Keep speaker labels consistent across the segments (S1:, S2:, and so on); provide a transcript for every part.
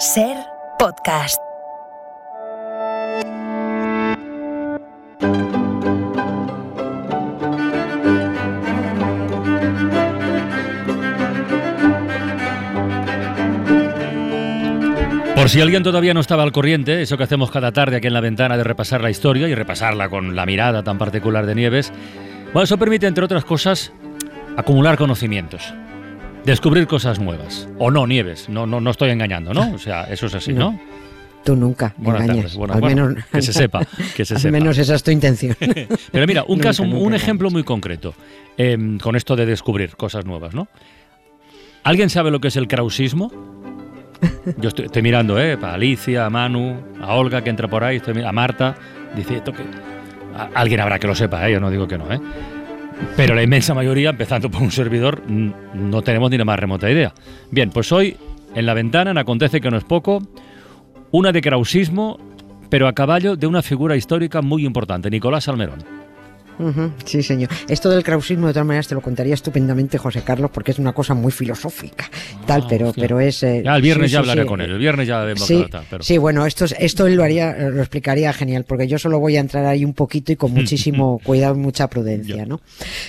S1: Ser podcast.
S2: Por si alguien todavía no estaba al corriente, eso que hacemos cada tarde aquí en la ventana de repasar la historia y repasarla con la mirada tan particular de Nieves, bueno, eso permite, entre otras cosas, acumular conocimientos, descubrir cosas nuevas. O no, Nieves, no, no, no estoy engañando, ¿no? O sea, eso es así, ¿no?
S3: Tú nunca engañas.
S2: tardes. Bueno,
S3: al
S2: bueno,
S3: menos,
S2: que se sepa, que se
S3: al
S2: sepa.
S3: menos esa es tu intención.
S2: Pero mira, un
S3: Nunca,
S2: caso,
S3: nunca
S2: un ejemplo muy concreto, em, con esto de descubrir cosas nuevas, ¿no? ¿Alguien sabe lo que es el krausismo? Yo estoy, estoy mirando, ¿eh? A Alicia, a Manu, a Olga que entra por ahí, estoy a Marta. Dice esto que. alguien habrá que lo sepa, ¿eh? Yo no digo que no, ¿eh? Pero la inmensa mayoría, empezando por un servidor, no tenemos ni la más remota idea. Bien, pues hoy, en la ventana, en Acontece que no es poco, una de krausismo, pero a caballo de una figura histórica muy importante, Nicolás
S3: Sí, señor. Esto del krausismo, de todas maneras, te lo contaría estupendamente José Carlos, porque es una cosa muy filosófica. tal, pero,
S2: hostia.
S3: pero es. eh,
S2: Ya el viernes
S3: sí,
S2: ya hablaré
S3: sí.
S2: con él. El viernes ya vemos
S3: Sí,
S2: pero-
S3: sí, bueno, esto, es- esto él lo haría, lo explicaría genial, porque yo solo voy a entrar ahí un poquito y con muchísimo cuidado y mucha prudencia. ¿no?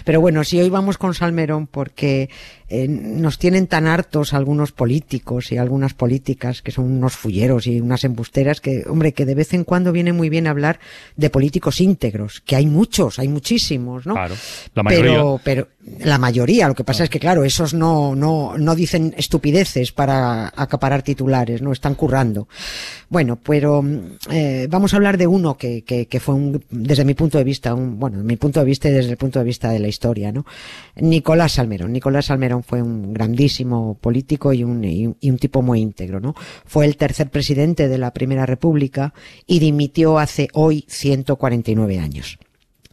S3: Pero bueno, sí, hoy vamos con Salmerón porque eh, nos tienen tan hartos algunos políticos y algunas políticas que son unos fulleros y unas embusteras que, hombre, que de vez en cuando viene muy bien hablar de políticos íntegros, que hay muchos, hay muchísimos, ¿no?
S2: Claro, la mayoría.
S3: Pero, pero la mayoría, lo que pasa es que, claro, esos no, no, no dicen estupideces para acaparar titulares, no están currando. Bueno, pero mm, eh, vamos a hablar de uno que, que, que fue un, desde mi punto de vista, un, bueno, desde mi punto de vista y desde el punto de vista de la historia, ¿no? Nicolás Salmerón. Nicolás Salmerón fue un grandísimo político y un, y un, y un tipo muy íntegro, ¿no? Fue el tercer presidente de la Primera República y dimitió hace hoy 149 años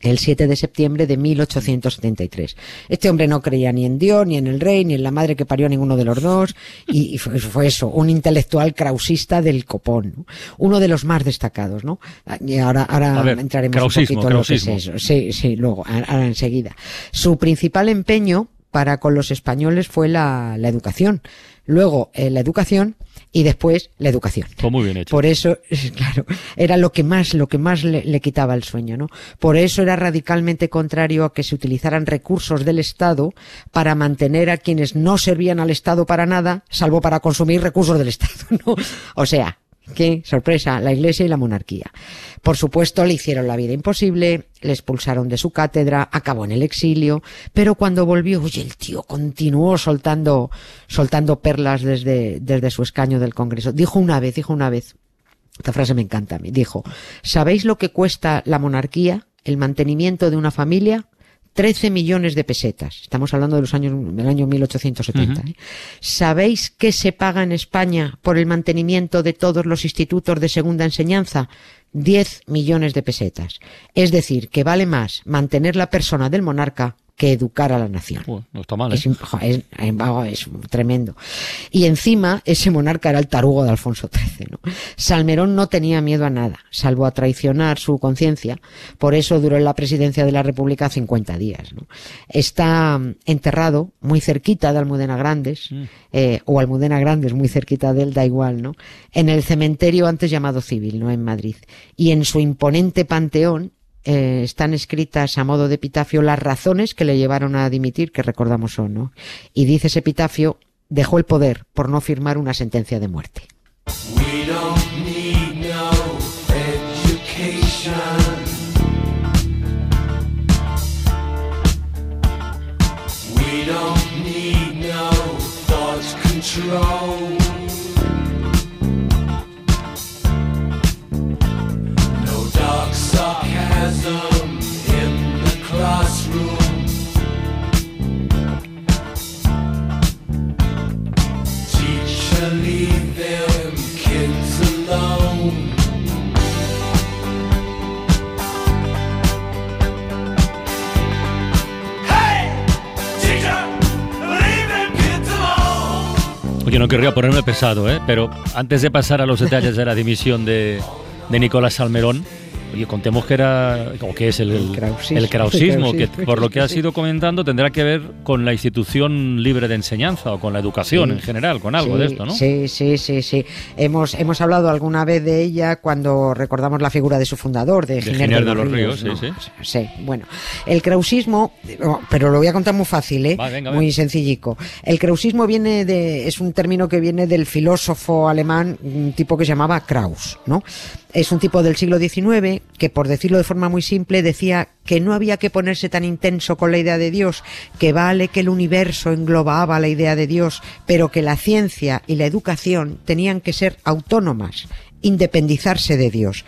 S3: el 7 de septiembre de 1873. Este hombre no creía ni en Dios, ni en el rey, ni en la madre que parió a ninguno de los dos, y, y fue, fue eso, un intelectual krausista del copón, ¿no? uno de los más destacados, ¿no? Y ahora, ahora
S2: ver,
S3: entraremos un poquito en lo que es eso. Sí, sí, luego, ahora enseguida. Su principal empeño para con los españoles fue la, la educación. Luego, eh, la educación y después la educación.
S2: Fue muy bien hecho.
S3: Por eso, claro, era lo que más, lo que más le, le quitaba el sueño, ¿no? Por eso era radicalmente contrario a que se utilizaran recursos del Estado para mantener a quienes no servían al Estado para nada, salvo para consumir recursos del Estado, ¿no? O sea, qué sorpresa, la Iglesia y la monarquía. Por supuesto, le hicieron la vida imposible, le expulsaron de su cátedra, acabó en el exilio, pero cuando volvió, oye, el tío continuó soltando, soltando perlas desde, desde su escaño del Congreso. Dijo una vez, dijo una vez, esta frase me encanta a mí, dijo, ¿sabéis lo que cuesta la monarquía, el mantenimiento de una familia? 13 millones de pesetas. Estamos hablando de los años, del año 1870. ¿eh? ¿Sabéis qué se paga en España por el mantenimiento de todos los institutos de segunda enseñanza? 10 millones de pesetas. Es decir, que vale más mantener la persona del monarca que educar a la nación.
S2: Uy, no está mal, ¿eh?
S3: Es, jo, es- es tremendo. Y encima, ese monarca era el tarugo de Alfonso XIII. ¿no? Salmerón no tenía miedo a nada, salvo a traicionar su conciencia. Por eso duró en la presidencia de la República 50 días. ¿no? Está mm, enterrado muy cerquita de Almudena Grandes, eh, o Almudena Grandes muy cerquita de él, da igual, ¿no? En el cementerio antes llamado Civil, ¿no? En Madrid. Y en su imponente panteón eh, están escritas a modo de epitafio las razones que le llevaron a dimitir, que recordamos son, ¿no? Y dice ese epitafio, dejó el poder por no firmar una sentencia de muerte.
S4: We don't need no control.
S2: Oye, no querría ponerme pesado, ¿eh? Pero antes de pasar a los detalles de la dimisión de, de Nicolás Salmerón, Oye, contemos que era, o que es el, el,
S3: krausismo.
S2: el krausismo,
S3: El
S2: que por lo que has
S3: sí.
S2: ido comentando tendrá que ver con la institución libre de enseñanza o con la educación
S3: Sí.
S2: en general, con algo
S3: Sí,
S2: de esto, ¿no?
S3: Sí, sí, sí, sí. Hemos, hemos hablado alguna vez de ella cuando recordamos la figura de su fundador, de,
S2: De
S3: Giner,
S2: de los Ríos,
S3: ¿no?
S2: sí,
S3: Sí, bueno. El krausismo, oh, pero lo voy a contar muy fácil, ¿eh?
S2: Va, venga,
S3: muy
S2: venga.
S3: sencillico. El krausismo viene de, es un término que viene del filósofo alemán, un tipo que se llamaba Kraus, ¿no? Es un tipo del siglo XIX que, por decirlo de forma muy simple, decía que no había que ponerse tan intenso con la idea de Dios, que vale que el universo englobaba la idea de Dios, pero que la ciencia y la educación tenían que ser autónomas, independizarse de Dios.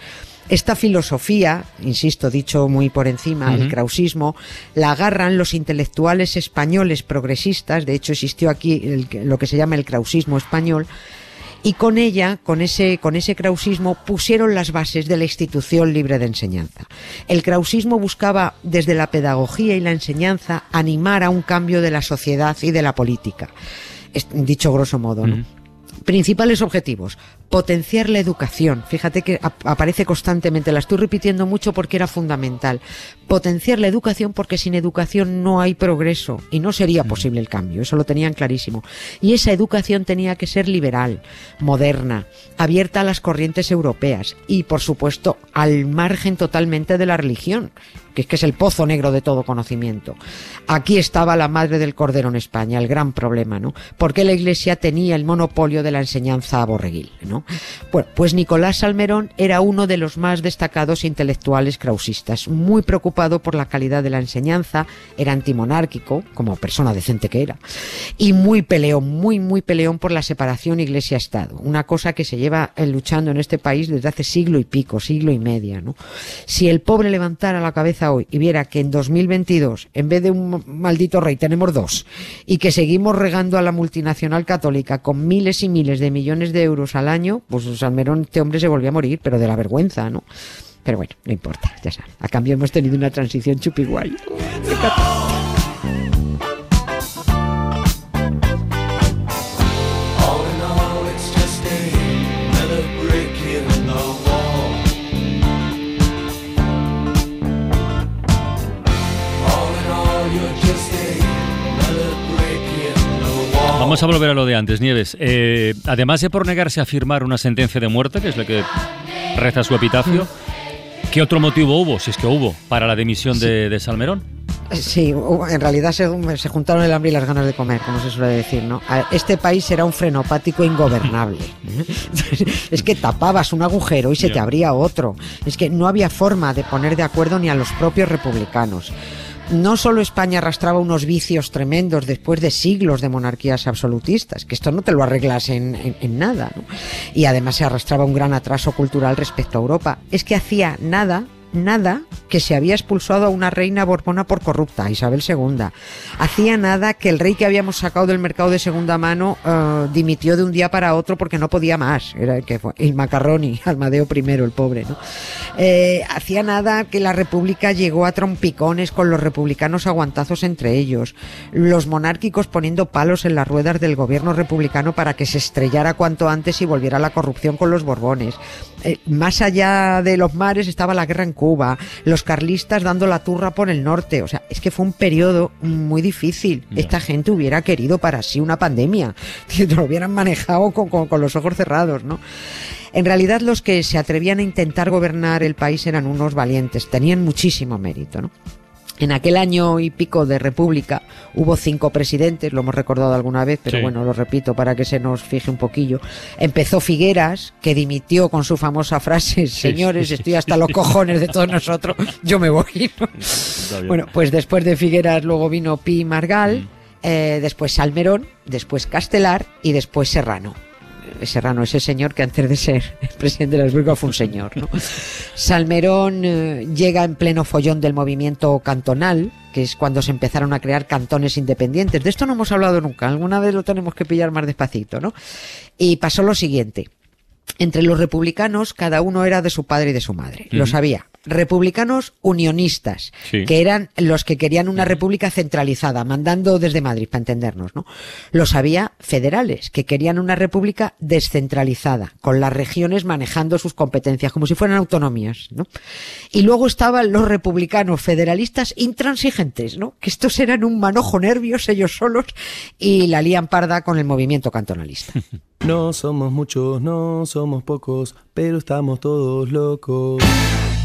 S3: Esta filosofía, insisto, dicho muy por encima, el krausismo, la agarran los intelectuales españoles progresistas, de hecho existió aquí el lo que se llama el krausismo español, y con ella, con ese, con ese krausismo, pusieron las bases de la institución libre de enseñanza. El krausismo buscaba, desde la pedagogía y la enseñanza, animar a un cambio de la sociedad y de la política. Es- dicho grosso modo, ¿no? Principales objetivos. Potenciar la educación. Fíjate que ap- aparece constantemente, la estoy repitiendo mucho porque era fundamental. Potenciar la educación porque sin educación no hay progreso y no sería posible el cambio. Eso lo tenían clarísimo. Y esa educación tenía que ser liberal, moderna, abierta a las corrientes europeas y, por supuesto, al margen totalmente de la religión que es que es el pozo negro de todo conocimiento. Aquí estaba la madre del cordero en España, el gran problema, ¿no? Porque la Iglesia tenía el monopolio de la enseñanza aborreguil, ¿no? Bueno, pues Nicolás Salmerón era uno de los más destacados intelectuales krausistas, muy preocupado por la calidad de la enseñanza, era antimonárquico, como persona decente que era, y muy peleón, muy, muy peleón por la separación Iglesia-Estado, una cosa que se lleva eh, luchando en este país desde hace siglo y pico, siglo y media, ¿no? Si el pobre levantara la cabeza hoy y viera que en 2022, en vez de un maldito rey, tenemos dos, y que seguimos regando a la multinacional católica con miles y miles de millones de euros al año, pues Salmerón, este hombre se volvió a morir, pero de la vergüenza, ¿no? Pero bueno, no importa, ya sabes. A cambio hemos tenido una transición chupiguay.
S2: Vamos a volver a lo de antes, Nieves. Eh, además de por negarse a firmar una sentencia de muerte, que es la que reza su epitafio, ¿qué otro motivo hubo, si es que hubo, para la dimisión de, de Salmerón?
S3: Sí, en realidad se, se juntaron el hambre y las ganas de comer, como se suele decir, ¿no? Este país era un frenopático ingobernable. es que tapabas un agujero y se te abría otro. Es que no había forma de poner de acuerdo ni a los propios republicanos. No solo España arrastraba unos vicios tremendos después de siglos de monarquías absolutistas, que esto no te lo arreglas en, en- en nada, ¿no? Y además se arrastraba un gran atraso cultural respecto a Europa. Es que hacía nada nada que se había expulsado a una reina borbona por corrupta, Isabel II. Hacía nada que el rey que habíamos sacado del mercado de segunda mano eh, dimitió de un día para otro porque no podía más. Era el que fue el macarroni, Almadeo I, el pobre, ¿no? Eh, hacía nada que la república llegó a trompicones con los republicanos aguantazos entre ellos, los monárquicos poniendo palos en las ruedas del gobierno republicano para que se estrellara cuanto antes y volviera la corrupción con los borbones. Eh, más allá de los mares estaba la guerra en Cuba, los carlistas dando la turra por el norte. O sea, es que fue un periodo muy difícil. Esta gente hubiera querido para sí una pandemia, que lo hubieran manejado con, con- con los ojos cerrados, ¿no? En realidad los que se atrevían a intentar gobernar el país eran unos valientes, tenían muchísimo mérito, ¿no? En aquel año y pico de república hubo cinco presidentes, lo hemos recordado alguna vez, pero
S2: Sí.
S3: bueno, lo repito para que se nos fije un poquillo. Empezó Figueras, que dimitió con su famosa frase, señores, estoy hasta los cojones de todos nosotros, yo me voy. ¿no? Bueno, pues después de Figueras luego vino Pi Margal, eh, después Salmerón, después Castelar y después Serrano. Serrano, ese señor que antes de ser presidente de la República fue un señor. ¿no? Salmerón eh, llega en pleno follón del movimiento cantonal, que es cuando se empezaron a crear cantones independientes. De esto no hemos hablado nunca, alguna vez lo tenemos que pillar más despacito, ¿no? Y pasó lo siguiente. Entre los republicanos, cada uno era de su padre y de su madre. Lo sabía. Republicanos unionistas,
S2: Sí.
S3: que eran los que querían una república centralizada, mandando desde Madrid, para entendernos, ¿no? Los había federales, que querían una república descentralizada, con las regiones manejando sus competencias, como si fueran autonomías, ¿no? Y luego estaban los republicanos federalistas intransigentes, ¿no? Que estos eran un manojo nervios ellos solos y la lían parda con el movimiento cantonalista.
S1: No somos muchos, no somos pocos, pero estamos todos locos.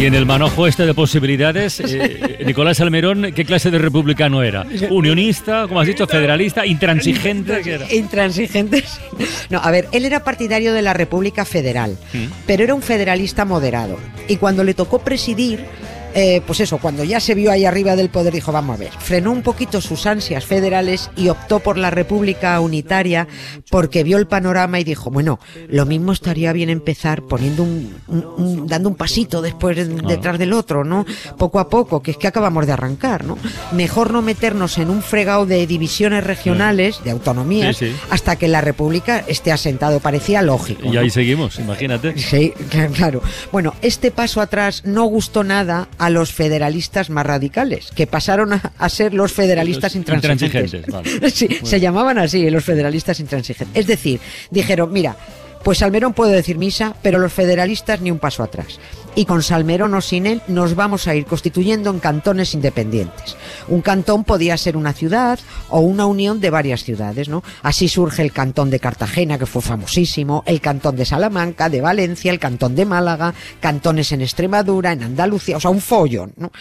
S2: Y en el manojo este de posibilidades, eh, Nicolás Almerón, ¿qué clase de republicano era? ¿Unionista, como has dicho, federalista, intransigente? ¿Qué era?
S3: Intransigentes. No, a ver, él era partidario de la República Federal, pero era un federalista moderado. Y cuando le tocó presidir, eh, pues eso, cuando ya se vio ahí arriba del poder, dijo, vamos a ver, frenó un poquito sus ansias federales y optó por la República Unitaria porque vio el panorama y dijo, bueno, lo mismo estaría bien empezar poniendo un, un- un- dando un pasito después de- detrás del otro, ¿no? Poco a poco, que es que acabamos de arrancar, ¿no? Mejor no meternos en un fregado de divisiones regionales, de autonomías,
S2: Sí, sí.
S3: hasta que la República esté asentado. Parecía lógico.
S2: Y
S3: ¿no?
S2: ahí seguimos, imagínate.
S3: Sí, claro. Bueno, este paso atrás no gustó nada a los federalistas más radicales, que pasaron a, a ser los federalistas
S2: Los
S3: intransigentes.
S2: intransigentes, vale.
S3: Sí, se llamaban así, los federalistas intransigentes. Es decir, dijeron, mira, pues Salmerón puede decir misa, pero los federalistas ni un paso atrás. Y con Salmerón o sin él nos vamos a ir constituyendo en cantones independientes. Un cantón podía ser una ciudad o una unión de varias ciudades, ¿no? Así surge el cantón de Cartagena, que fue famosísimo, el cantón de Salamanca, de Valencia, el cantón de Málaga, cantones en Extremadura, en Andalucía, o sea, un follón, ¿no?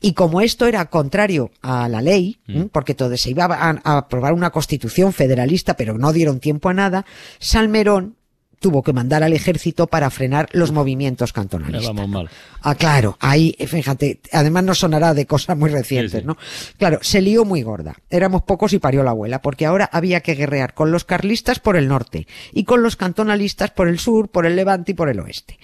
S3: Y como esto era contrario a la ley, ¿m? porque todo se iba a, a aprobar una constitución federalista, pero no dieron tiempo a nada, Salmerón tuvo que mandar al ejército para frenar los movimientos
S2: vamos mal.
S3: Ah, claro, ahí, fíjate, además no sonará de cosas muy recientes,
S2: Sí, sí.
S3: ¿no? Claro, se lió muy gorda. Éramos pocos y parió la abuela, porque ahora había que guerrear con los carlistas por el norte y con los cantonalistas por el sur, por el levante y por el oeste.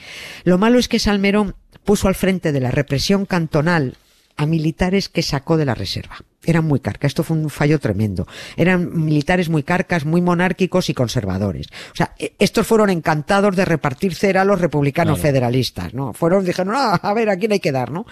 S3: Lo malo es que Salmerón puso al frente de la represión cantonal a militares que sacó de la reserva. Eran muy carcas, esto fue un fallo tremendo. Eran militares muy carcas, muy monárquicos y conservadores. O sea, e- estos fueron encantados de repartir cera a los republicanos
S2: Claro.
S3: federalistas, ¿no? Fueron, dijeron, ah, a ver, ¿a quién hay que dar, no?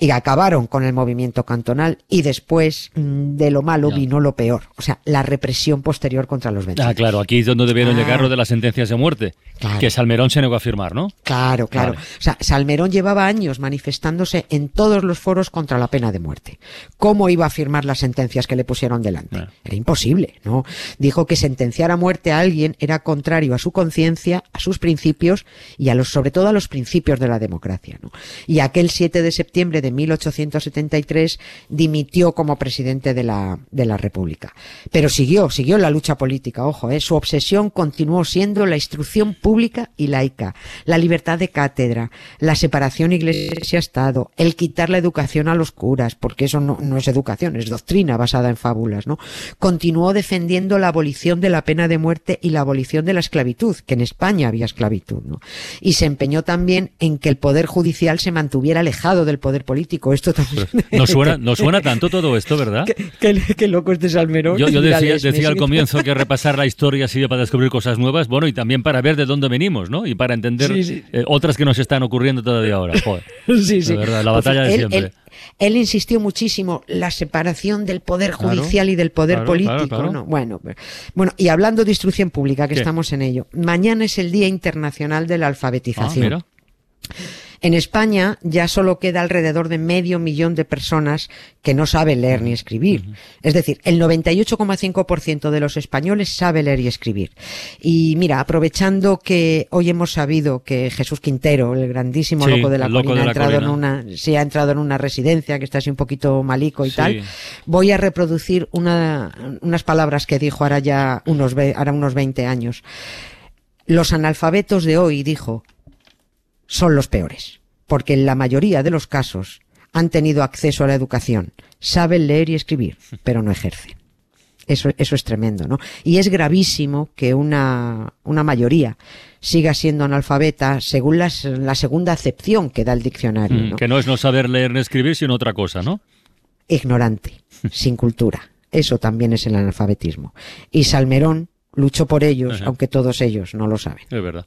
S3: Y acabaron con el movimiento cantonal y después mm, de lo malo
S2: Ya.
S3: vino lo peor. O sea, la represión posterior contra los vencidos.
S2: Ah, claro, aquí es donde debieron
S3: Ah.
S2: llegar lo de las sentencias de muerte.
S3: Claro.
S2: Que Salmerón se negó a firmar, ¿no?
S3: Claro, claro.
S2: Vale.
S3: O sea, Salmerón llevaba años manifestándose en todos los foros contra la pena de muerte. ¿Cómo iba a firmar las sentencias que le pusieron delante? Era imposible, ¿no? Dijo que sentenciar a muerte a alguien era contrario a su conciencia, a sus principios y a los, sobre todo a los principios de la democracia, ¿no? Y aquel 7 de septiembre de 1873 dimitió como presidente de la, de la República. Pero siguió, siguió la lucha política, ojo, ¿eh? Su obsesión continuó siendo la instrucción pública y laica, la libertad de cátedra, la separación iglesia-estado, el quitar la educación a los curas, porque eso no, no es educación, es doctrina basada en fábulas, ¿no? Continuó defendiendo la abolición de la pena de muerte y la abolición de la esclavitud, que en España había esclavitud, ¿no? Y se empeñó también en que el poder judicial se mantuviera alejado del poder político. Esto también.
S2: No suena, no suena tanto todo esto, ¿verdad?
S3: qué, qué- qué loco este Salmerón.
S2: Yo, yo decía, al comienzo que repasar la historia sirve para descubrir cosas nuevas, bueno, y también para ver de dónde venimos, ¿no? Y para entender
S3: Sí, sí.
S2: eh, otras que nos están ocurriendo todavía ahora. Joder.
S3: Sí, sí.
S2: Verdad, la
S3: Pues
S2: batalla de
S3: él-
S2: siempre.
S3: Él, él insistió muchísimo la separación del poder
S2: Claro,
S3: judicial y del poder
S2: claro,
S3: político.
S2: claro, claro.
S3: ¿no? Bueno, bueno, y hablando de instrucción pública, que
S2: ¿Qué?
S3: estamos en ello, mañana es el Día Internacional de la
S2: Ah,
S3: Alfabetización. En España ya solo queda alrededor de medio millón de personas que no saben leer ni escribir. Es decir, el 98,5% de los españoles sabe leer y escribir. Y mira, aprovechando que hoy hemos sabido que Jesús Quintero, el grandísimo
S2: Sí,
S3: loco de la
S2: loco
S3: colina,
S2: de la
S3: ha entrado en una, sí, ha entrado en una residencia que está así un poquito malico y
S2: Sí.
S3: tal, voy a reproducir una, unas palabras que dijo ahora ya unos, ahora unos 20 años. Los analfabetos de hoy, dijo, son los peores, porque en la mayoría de los casos han tenido acceso a la educación, saben leer y escribir, pero no ejercen. Eso, eso es tremendo, ¿no? Y es gravísimo que una, una mayoría siga siendo analfabeta según las- la segunda acepción que da el diccionario,
S2: Mm,
S3: ¿no?
S2: Que no es no saber leer ni escribir, sino otra cosa, ¿no?
S3: ignorante, sin cultura. Eso también es el analfabetismo. Y Salmerón luchó por ellos,
S2: Ajá.
S3: aunque todos ellos no lo saben.
S2: Es verdad.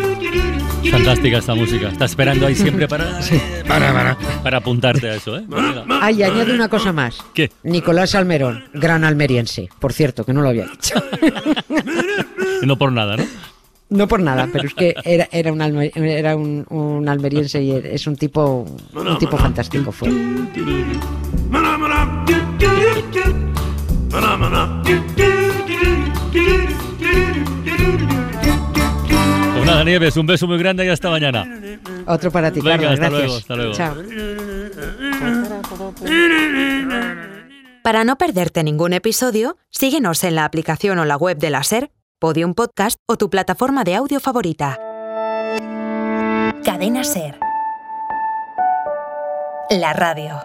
S2: Fantástica esta música. Está esperando ahí siempre para, para, para, para apuntarte a eso, ¿eh? Venga.
S3: Ay, añade una cosa más.
S2: ¿Qué?
S3: Nicolás Salmerón, gran almeriense. Por cierto, que no lo había dicho.
S2: Y no por nada, ¿no?
S3: No por nada, pero es que era, era, un, alme- era un, un almeriense y es un tipo, un tipo fantástico fue.
S2: Nieves, un beso muy grande y hasta mañana.
S3: Otro para ti,
S2: Venga,
S3: Carlos.
S2: hasta
S3: Gracias.
S2: luego, hasta luego.
S3: Chao.
S5: Para no perderte ningún episodio, síguenos en la aplicación o la web de la SER, Podium Podcast o tu plataforma de audio favorita. Cadena SER. La radio.